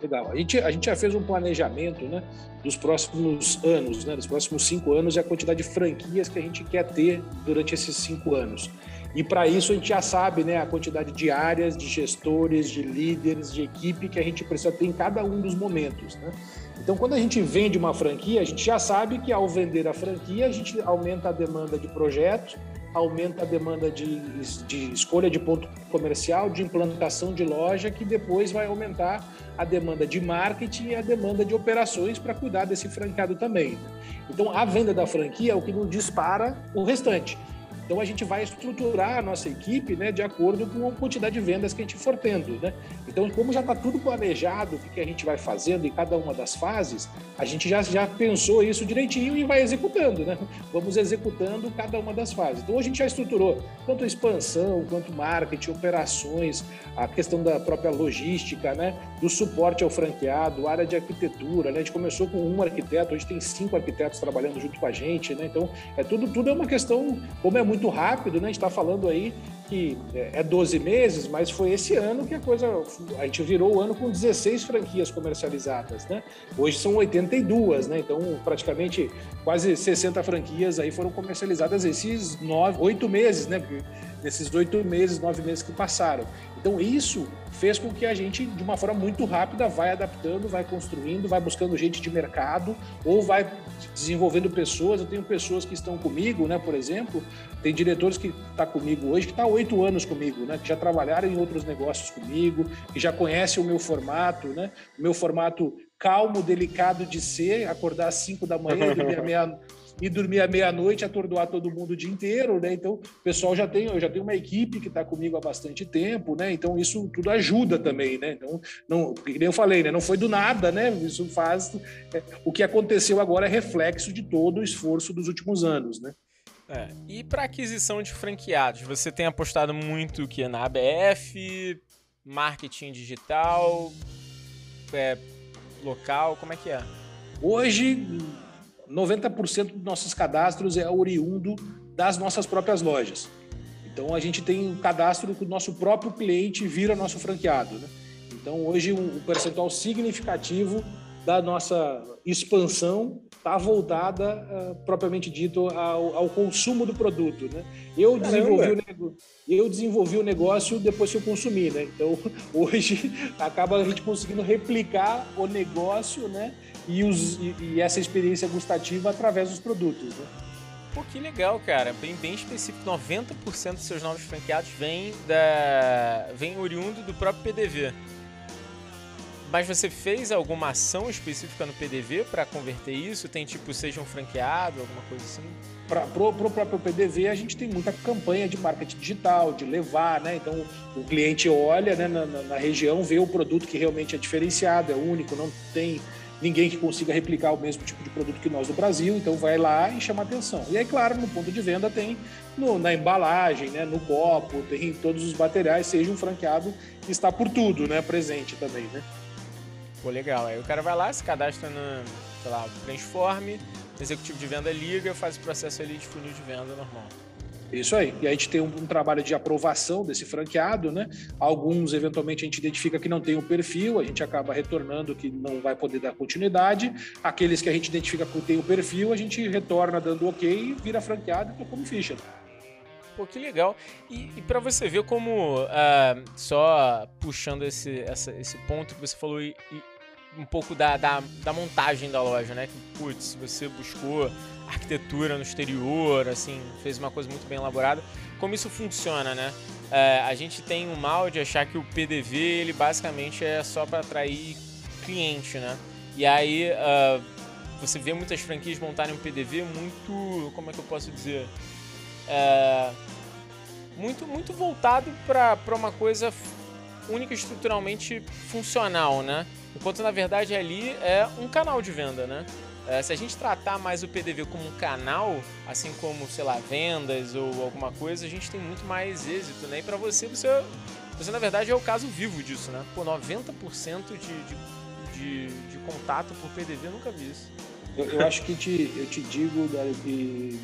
Legal. A gente, a gente já fez um planejamento né, dos próximos anos, né, dos próximos cinco anos e a quantidade de franquias que a gente quer ter durante esses cinco anos. E para isso a gente já sabe né, a quantidade de áreas, de gestores, de líderes, de equipe que a gente precisa ter em cada um dos momentos. Né? Então, quando a gente vende uma franquia, a gente já sabe que ao vender a franquia, a gente aumenta a demanda de projetos, aumenta a demanda de, de escolha de ponto comercial, de implantação de loja, que depois vai aumentar a demanda de marketing e a demanda de operações para cuidar desse franqueado também. Então, a venda da franquia é o que não dispara o restante. Então a gente vai estruturar a nossa equipe né, de acordo com a quantidade de vendas que a gente for tendo. Né? Então, como já está tudo planejado, o que a gente vai fazendo em cada uma das fases, a gente já, já pensou isso direitinho e vai executando. Né? Vamos executando cada uma das fases. Então a gente já estruturou tanto expansão, quanto marketing, operações, a questão da própria logística, né? do suporte ao franqueado, área de arquitetura. Né? A gente começou com um arquiteto, hoje tem cinco arquitetos trabalhando junto com a gente. Né? Então, é tudo, tudo é uma questão, como é muito muito rápido, né? A gente está falando aí que é 12 meses, mas foi esse ano que a coisa. A gente virou o ano com 16 franquias comercializadas, né? Hoje são 82, né? Então, praticamente quase 60 franquias aí foram comercializadas esses nove, oito meses, né? Nesses oito meses, nove meses que passaram. Então, isso fez com que a gente, de uma forma muito rápida, vai adaptando, vai construindo, vai buscando gente de mercado ou vai desenvolvendo pessoas. Eu tenho pessoas que estão comigo, né? Por exemplo, tem diretores que estão tá comigo hoje, que está há oito anos comigo, né? Que já trabalharam em outros negócios comigo, que já conhecem o meu formato, né? O meu formato calmo, delicado de ser, acordar às cinco da manhã, dormir meia e dormir à meia-noite, atordoar todo mundo o dia inteiro, né? Então, o pessoal já tem, eu já tenho uma equipe que está comigo há bastante tempo, né? Então, isso tudo ajuda também, né? Então, não, como eu falei, né? Não foi do nada, né? Isso faz. É, o que aconteceu agora é reflexo de todo o esforço dos últimos anos, né? É, e para aquisição de franqueados, você tem apostado muito que na ABF, marketing digital, é, local, como é que é? Hoje, 90% dos nossos cadastros é oriundo das nossas próprias lojas. Então a gente tem um cadastro que o nosso próprio cliente vira nosso franqueado. Né? Então hoje um percentual significativo da nossa expansão está voltada, uh, propriamente dito, ao, ao, consumo do produto. Né? Eu, desenvolvi o eu desenvolvi o negócio depois que eu consumi. Né? Então, *laughs* hoje, acaba a gente conseguindo replicar o negócio né? E, os, e, e essa experiência gustativa através dos produtos. Né? Pô, que legal, cara. Bem, bem específico. 90% dos seus novos franqueados vem, da, vem oriundo do próprio PDV. Mas você fez alguma ação específica no PDV para converter isso? Tem tipo, seja um franqueado, alguma coisa assim? Para o próprio PDV, a gente tem muita campanha de marketing digital, de levar, né? Então, o cliente olha né, na, na região, vê o produto que realmente é diferenciado, é único, não tem ninguém que consiga replicar o mesmo tipo de produto que nós no Brasil, então vai lá e chama atenção. E aí, claro, no ponto de venda tem no, na embalagem, né, no copo, tem todos os materiais, seja um franqueado que está por tudo, né, presente também, né? Pô, legal. Aí o cara vai lá, se cadastra no, sei lá, Transforme, executivo de venda liga, faz o processo ali de funil de venda normal. Isso aí. E a gente tem um, um, trabalho de aprovação desse franqueado, né? Alguns, eventualmente, a gente identifica que não tem o um perfil, a gente acaba retornando que não vai poder dar continuidade. Aqueles que a gente identifica que tem o perfil, a gente retorna dando ok vira franqueado e como ficha. Pô, que legal. E, e para você ver como, uh, só puxando esse, essa, esse ponto que você falou, e, e um pouco da, da, da montagem da loja, né? Que, putz, você buscou arquitetura no exterior, assim, fez uma coisa muito bem elaborada. Como isso funciona, né? É, a gente tem o mal de achar que o PDV, ele basicamente é só para atrair cliente, né? E aí uh, você vê muitas franquias montarem um PDV muito, como é que eu posso dizer? É, muito, muito voltado para uma coisa única estruturalmente funcional, né? Enquanto na verdade ali é um canal de venda, né? É, se a gente tratar mais o PDV como um canal, assim como, sei lá, vendas ou alguma coisa, a gente tem muito mais êxito, né? E para você, você, você na verdade é o caso vivo disso, né? Pô, 90% de, de, de, de, contato por PDV, eu nunca vi isso. Eu, eu acho que te, eu te digo, que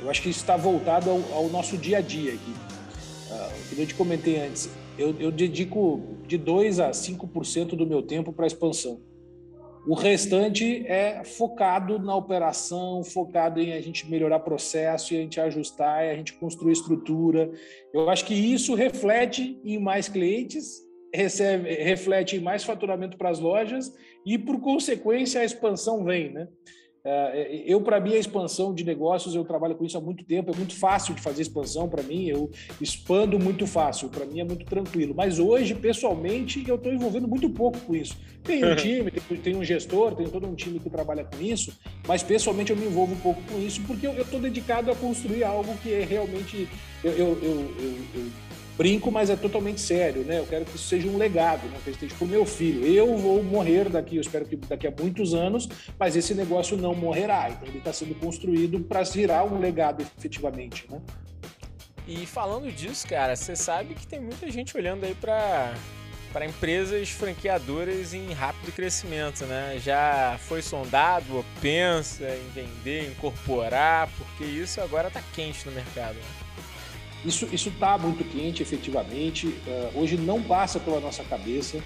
eu acho que isso está voltado ao, ao, nosso dia a dia aqui. Uh, eu te comentei antes, eu, eu dedico de 2 a 5% do meu tempo para expansão. O restante é focado na operação, focado em a gente melhorar processo, e a gente ajustar, e a gente construir estrutura. Eu acho que isso reflete em mais clientes, recebe, reflete em mais faturamento para as lojas e, por consequência, a expansão vem, né? É, eu, para mim, a expansão de negócios, eu trabalho com isso há muito tempo, é muito fácil de fazer expansão para mim, eu expando muito fácil, para mim é muito tranquilo. Mas hoje, pessoalmente, eu estou envolvendo muito pouco com isso. Tem um time, tem, um gestor, tem todo um time que trabalha com isso, mas pessoalmente eu me envolvo um pouco com isso porque eu estou dedicado a construir algo que é realmente. eu, eu, eu, eu brinco, mas é totalmente sério, né? Eu quero que isso seja um legado, né? Que esteja para o meu filho. Eu vou morrer daqui, eu espero que daqui a muitos anos, mas esse negócio não morrerá. Então ele está sendo construído para virar um legado efetivamente, né? E falando disso, cara, você sabe que tem muita gente olhando aí para para empresas franqueadoras em rápido crescimento, né? Já foi sondado pensa em vender, incorporar, porque isso agora está quente no mercado. Né? Isso está muito quente, efetivamente. Uh, hoje não passa pela nossa cabeça.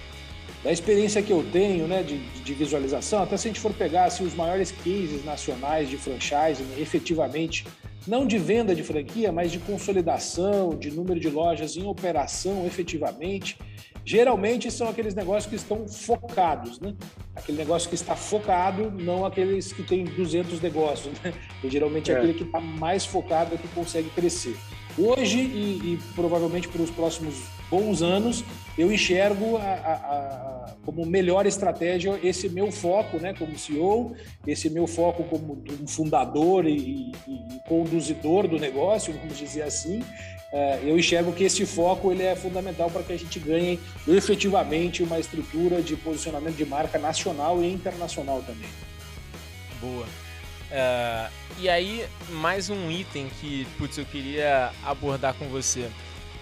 Da experiência que eu tenho né, de, de visualização, até se a gente for pegar assim, os maiores cases nacionais de franchising, efetivamente, não de venda de franquia, mas de consolidação, de número de lojas em operação efetivamente, geralmente são aqueles negócios que estão focados, né? Aquele negócio que está focado, não aqueles que têm 200 negócios, né? E *laughs* geralmente é, é aquele que está mais focado é que consegue crescer. Hoje e, e provavelmente para os próximos bons anos, eu enxergo a, a, a, como melhor estratégia esse meu foco, né, como CEO, esse meu foco como um fundador e, e, e conduzidor do negócio, vamos dizer assim. É, eu enxergo que esse foco ele é fundamental para que a gente ganhe efetivamente uma estrutura de posicionamento de marca nacional e internacional também. Boa. Uh, e aí, mais um item que, putz, eu queria abordar com você.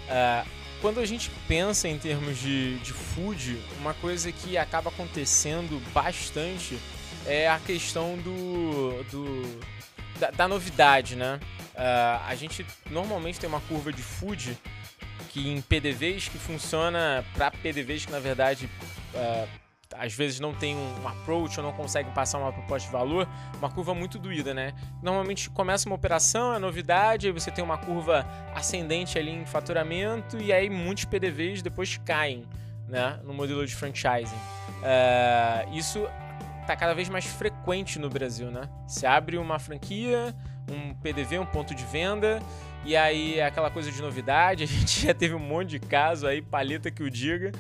Uh, quando a gente pensa em termos de, de food, uma coisa que acaba acontecendo bastante é a questão do, do da, da novidade, né? Uh, a gente normalmente tem uma curva de food que em PDVs que funciona para PDVs que na verdade às vezes não tem um approach ou não conseguem passar uma proposta de valor, uma curva muito doída, né? Normalmente começa uma operação, é novidade, aí você tem uma curva ascendente ali em faturamento e aí muitos PDVs depois caem, né? No modelo de franchising. Uh, isso está cada vez mais frequente no Brasil, né? Se abre uma franquia, um PDV, um ponto de venda, e aí é aquela coisa de novidade, *laughs* a gente já teve um monte de caso aí, paleta que o diga,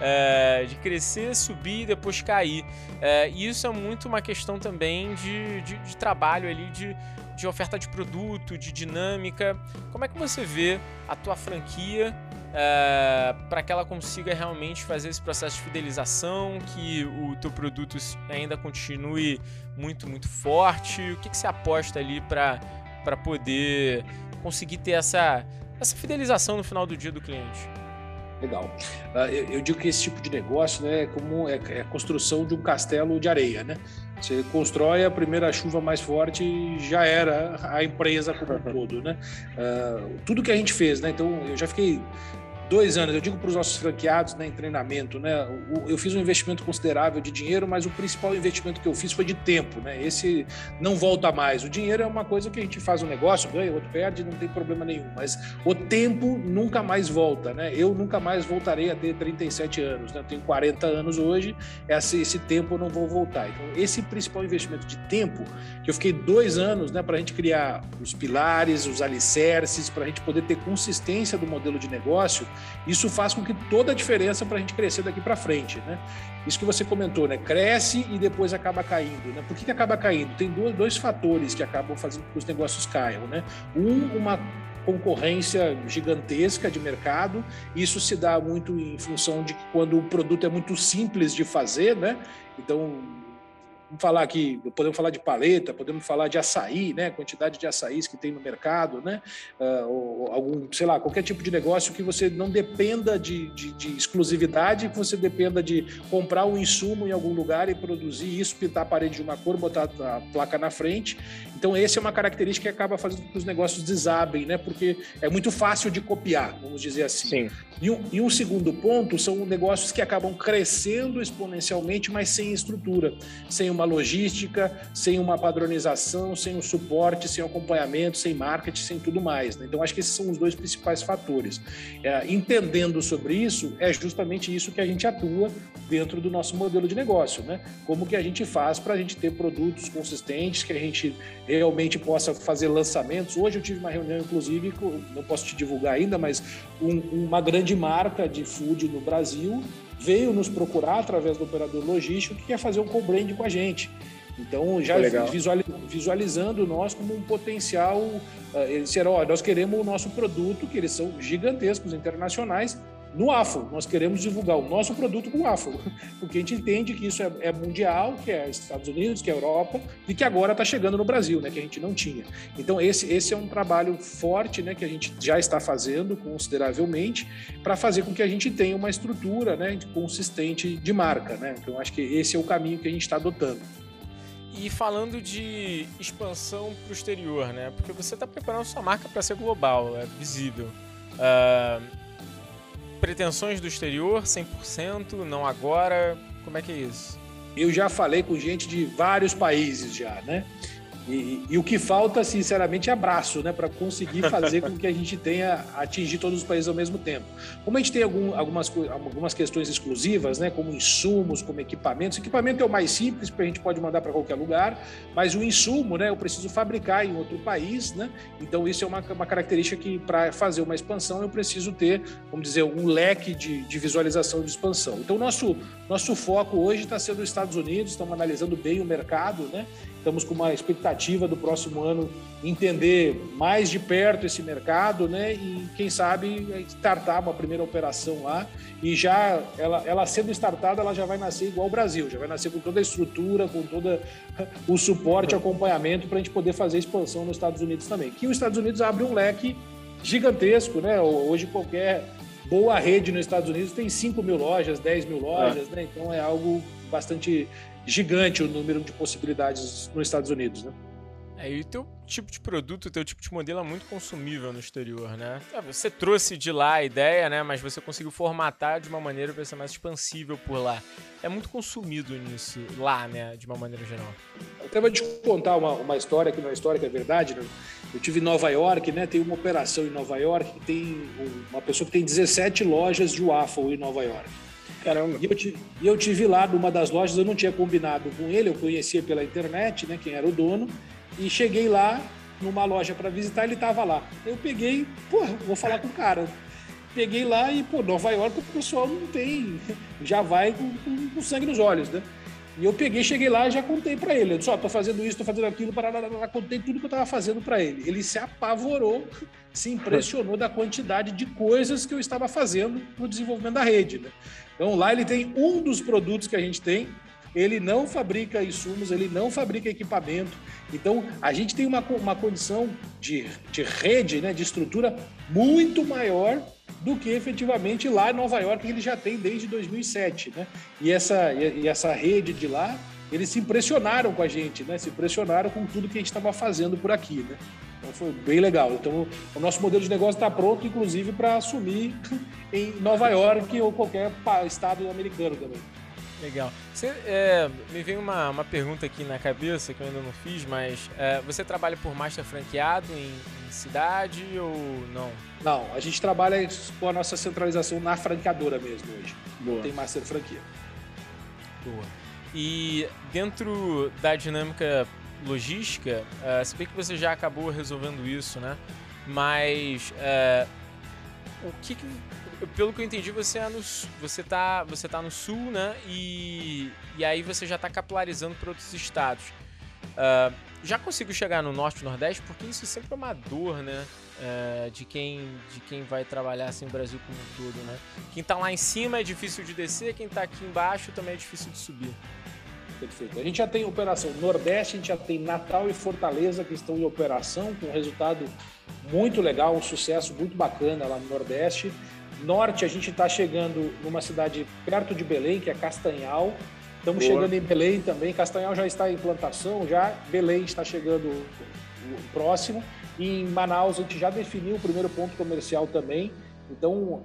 é, de crescer, subir e depois cair. É, e isso é muito uma questão também de, de, de trabalho ali, de, de oferta de produto, de dinâmica. Como é que você vê a tua franquia é, para que ela consiga realmente fazer esse processo de fidelização, que o teu produto ainda continue muito, muito forte? O que, que você aposta ali para poder conseguir ter essa, essa fidelização no final do dia do cliente? Legal. Uh, eu, digo que esse tipo de negócio né, é como é, é, a construção de um castelo de areia. Né? Você constrói a primeira chuva mais forte e já era a empresa como um *laughs* todo. Né? Uh, tudo que a gente fez, né? então eu já fiquei dois anos, eu digo para os nossos franqueados né, em treinamento, né, eu fiz um investimento considerável de dinheiro, mas o principal investimento que eu fiz foi de tempo. Né? Esse não volta mais. O dinheiro é uma coisa que a gente faz um negócio, ganha, outro perde, não tem problema nenhum. Mas o tempo nunca mais volta. Né? Eu nunca mais voltarei a ter 37 anos. Né? Eu tenho 40 anos hoje, esse, esse tempo eu não vou voltar. Então, esse principal investimento de tempo, que eu fiquei dois anos né, para a gente criar os pilares, os alicerces, para a gente poder ter consistência do modelo de negócio, isso faz com que toda a diferença para a gente crescer daqui para frente, né? Isso que você comentou, né? Cresce e depois acaba caindo, né? Por que, que acaba caindo? Tem dois, dois fatores que acabam fazendo com que os negócios caiam, né? Um, uma concorrência gigantesca de mercado. Isso se dá muito em função de que quando o produto é muito simples de fazer, né? Então falar aqui, podemos falar de paleta, podemos falar de açaí, né? Quantidade de açaís que tem no mercado, né? Uh, ou algum, sei lá, qualquer tipo de negócio que você não dependa de, de, de, exclusividade, que você dependa de comprar um insumo em algum lugar e produzir isso, pintar a parede de uma cor, botar a placa na frente. Então, essa é uma característica que acaba fazendo com que os negócios desabem, né? Porque é muito fácil de copiar, vamos dizer assim. Sim. E um, e um segundo ponto são negócios que acabam crescendo exponencialmente, mas sem estrutura, sem uma logística, sem uma padronização, sem um suporte, sem acompanhamento, sem marketing, sem tudo mais. Né? Então, acho que esses são os dois principais fatores. É, entendendo sobre isso, é justamente isso que a gente atua dentro do nosso modelo de negócio. Né? Como que a gente faz para a gente ter produtos consistentes, que a gente realmente possa fazer lançamentos. Hoje eu tive uma reunião, inclusive, não posso te divulgar ainda, mas um, uma grande marca de food no Brasil veio nos procurar através do operador logístico que quer fazer um co-brand com a gente. Então, já visualizando nós como um potencial, uh, eles disseram, ó, nós queremos o nosso produto, que eles são gigantescos, internacionais, no AFO. Nós queremos divulgar o nosso produto com o AFO, *laughs* porque a gente entende que isso é, é mundial, que é Estados Unidos, que é Europa, e que agora está chegando no Brasil, né, que a gente não tinha. Então, esse, esse é um trabalho forte né, que a gente já está fazendo consideravelmente para fazer com que a gente tenha uma estrutura né, consistente de marca. Né? Então, acho que esse é o caminho que a gente está adotando. E falando de expansão para o exterior, né? Porque você está preparando sua marca para ser global, é visível. Uh, pretensões do exterior, 100%, não agora? Como é que é isso? Eu já falei com gente de vários países já, né? E, e, o que falta, sinceramente, é abraço, né, para conseguir fazer com que a gente tenha atingir todos os países ao mesmo tempo. Como a gente tem algum, algumas, algumas questões exclusivas, né, como insumos, como equipamentos. Equipamento é o mais simples, porque a gente pode mandar para qualquer lugar, mas o insumo, né, eu preciso fabricar em outro país, né? Então isso é uma, uma característica que para fazer uma expansão eu preciso ter, vamos dizer, um leque de, de visualização de expansão. Então nosso nosso foco hoje está sendo os Estados Unidos, estamos analisando bem o mercado, né? Estamos com uma expectativa do próximo ano entender mais de perto esse mercado, né? E quem sabe startar uma primeira operação lá e já ela, ela sendo startada, ela já vai nascer igual o Brasil, já vai nascer com toda a estrutura, com todo o suporte, acompanhamento para a gente poder fazer expansão nos Estados Unidos também. Que os Estados Unidos abre um leque gigantesco, né? Hoje qualquer boa rede nos Estados Unidos tem 5 mil lojas, 10 mil lojas, é. né? Então é algo bastante gigante o número de possibilidades nos Estados Unidos, né? É, e o teu tipo de produto, o teu tipo de modelo é muito consumível no exterior, né? É, você trouxe de lá a ideia, né? Mas você conseguiu formatar de uma maneira para ser mais expansível por lá. É muito consumido nisso lá, né? De uma maneira geral. Eu até vou te contar uma, uma história que não é história, que é verdade, né? Eu tive em Nova York, né? Tem uma operação em Nova York que tem uma pessoa que tem 17 lojas de waffle em Nova York. Caramba. E eu, tive, eu tive lá numa das lojas, eu não tinha combinado com ele, eu conhecia pela internet, né? Quem era o dono. E cheguei lá numa loja para visitar, ele estava lá. Eu peguei, pô, vou falar com o cara. Peguei lá e, pô, Nova York o pessoal não tem, já vai com, com, com sangue nos olhos, né? E eu peguei, cheguei lá e já contei para ele. Eu disse, ó, oh, tô fazendo isso, tô fazendo aquilo, parará, contei tudo que eu tava fazendo para ele. Ele se apavorou, se impressionou da quantidade de coisas que eu estava fazendo no desenvolvimento da rede. Né? Então lá ele tem um dos produtos que a gente tem, ele não fabrica insumos, ele não fabrica equipamento. Então, a gente tem uma, uma condição de, de rede, né, de estrutura muito maior do que efetivamente lá em Nova York, que ele já tem desde 2007. Né? E, essa, e essa rede de lá, eles se impressionaram com a gente, né? se impressionaram com tudo que a gente estava fazendo por aqui. Né? Então foi bem legal. Então o nosso modelo de negócio está pronto, inclusive, para assumir *laughs* em Nova York ou qualquer estado americano também. Legal. Você, é, me veio uma, uma pergunta aqui na cabeça que eu ainda não fiz, mas é, você trabalha por master franqueado em, em, cidade ou não? Não, a gente trabalha com a nossa centralização na franqueadora mesmo hoje. Boa. Não tem master franquia. Boa. E dentro da dinâmica logística, uh, se bem que você já acabou resolvendo isso, né? Mas uh, o que, que, pelo que eu entendi, você é no, você tá, você tá no sul, né? E, e aí você já está capilarizando para outros estados. Uh, já consigo chegar no norte e nordeste porque isso sempre é uma dor, né? Uh, de quem de quem vai trabalhar assim no Brasil como um todo, né? Quem está lá em cima é difícil de descer, quem está aqui embaixo também é difícil de subir. Perfeito. A gente já tem operação Nordeste, a gente já tem Natal e Fortaleza que estão em operação, com um resultado muito legal, um sucesso muito bacana lá no Nordeste. Norte, a gente está chegando numa cidade perto de Belém, que é Castanhal. Estamos Boa. chegando em Belém também. Castanhal já está em implantação, já Belém está chegando próximo. E em Manaus, a gente já definiu o primeiro ponto comercial também. Então,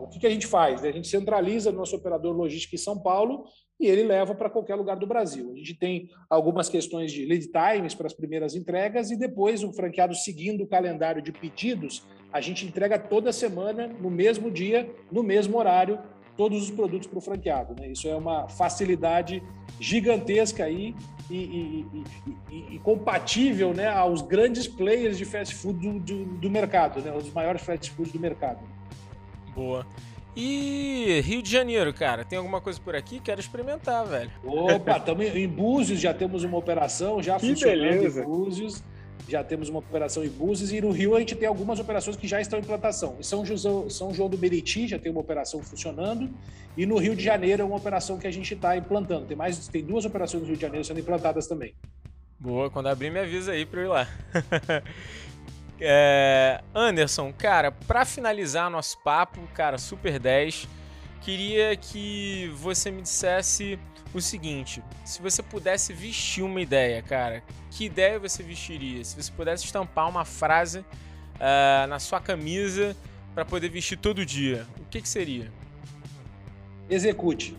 o que, que, a gente faz? A gente centraliza nosso operador logístico em São Paulo e ele leva para qualquer lugar do Brasil. A gente tem algumas questões de lead times para as primeiras entregas e depois o franqueado seguindo o calendário de pedidos, a gente entrega toda semana, no mesmo dia, no mesmo horário, todos os produtos para o franqueado. Né? Isso é uma facilidade gigantesca aí e, e, e, e, compatível né, aos grandes players de fast food do, do, do mercado, né, os maiores fast foods do mercado. Boa. E Rio de Janeiro, cara, tem alguma coisa por aqui? Quero experimentar, velho. Opa, estamos em Búzios, já temos uma operação, já que funcionando beleza. em Búzios. Já temos uma operação em Búzios e no Rio a gente tem algumas operações que já estão em implantação. Em São, João, São João do Meriti já tem uma operação funcionando e no Rio de Janeiro é uma operação que a gente está implantando. Tem mais, tem duas operações no Rio de Janeiro sendo implantadas também. Boa, quando abrir me avisa aí para eu ir lá. *laughs* É, Anderson, cara, para finalizar nosso papo, cara, super 10, queria que você me dissesse o seguinte: se você pudesse vestir uma ideia, cara, que ideia você vestiria? Se você pudesse estampar uma frase uh, na sua camisa para poder vestir todo dia, o que, que seria? Execute.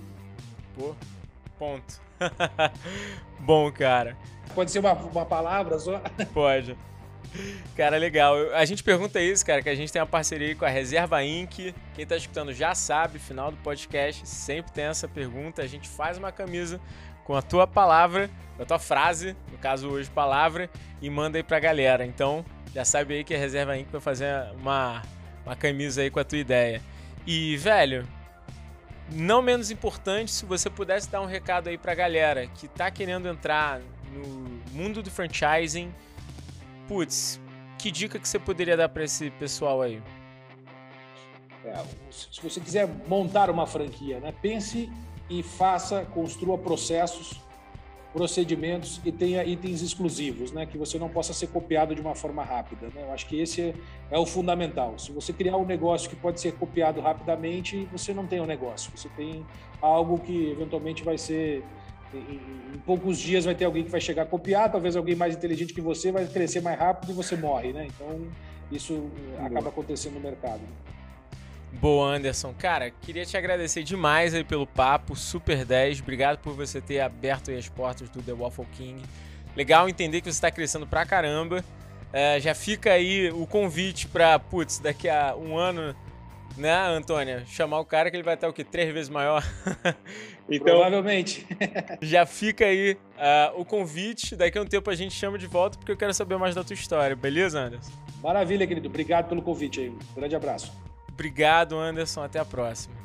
Pô, ponto. *laughs* Bom, cara. Pode ser uma, uma palavra só? Pode. *laughs* Cara, legal. A gente pergunta isso, cara, que a gente tem uma parceria com a Reserva Inc. Quem tá escutando já sabe, final do podcast sempre tem essa pergunta. A gente faz uma camisa com a tua palavra, a tua frase, no caso hoje palavra, e manda aí pra galera. Então, já sabe aí que a Reserva Inc. vai fazer uma, uma camisa aí com a tua ideia. E, velho, não menos importante, se você pudesse dar um recado aí pra galera que tá querendo entrar no mundo do franchising putz, que dica que você poderia dar para esse pessoal aí? É, se você quiser montar uma franquia, né, pense e faça, construa processos, procedimentos e tenha itens exclusivos, né, que você não possa ser copiado de uma forma rápida. Né? Eu acho que esse é, o fundamental. Se você criar um negócio que pode ser copiado rapidamente, você não tem um negócio. Você tem algo que eventualmente vai ser em, poucos dias vai ter alguém que vai chegar a copiar, talvez alguém mais inteligente que você vai crescer mais rápido e você morre, né? Então isso acaba acontecendo no mercado. Boa, Anderson. Cara, queria te agradecer demais aí pelo papo, super 10. Obrigado por você ter aberto as portas do The Waffle King. Legal entender que você está crescendo pra caramba. É, já fica aí o convite para, putz, daqui a um ano né, Antônia? Chamar o cara que ele vai estar o quê? Três vezes maior. *laughs* então, Provavelmente. *laughs* já fica aí uh, o convite. Daqui a um tempo a gente chama de volta porque eu quero saber mais da tua história. Beleza, Anderson? Maravilha, querido. Obrigado pelo convite aí. Um grande abraço. Obrigado, Anderson. Até a próxima.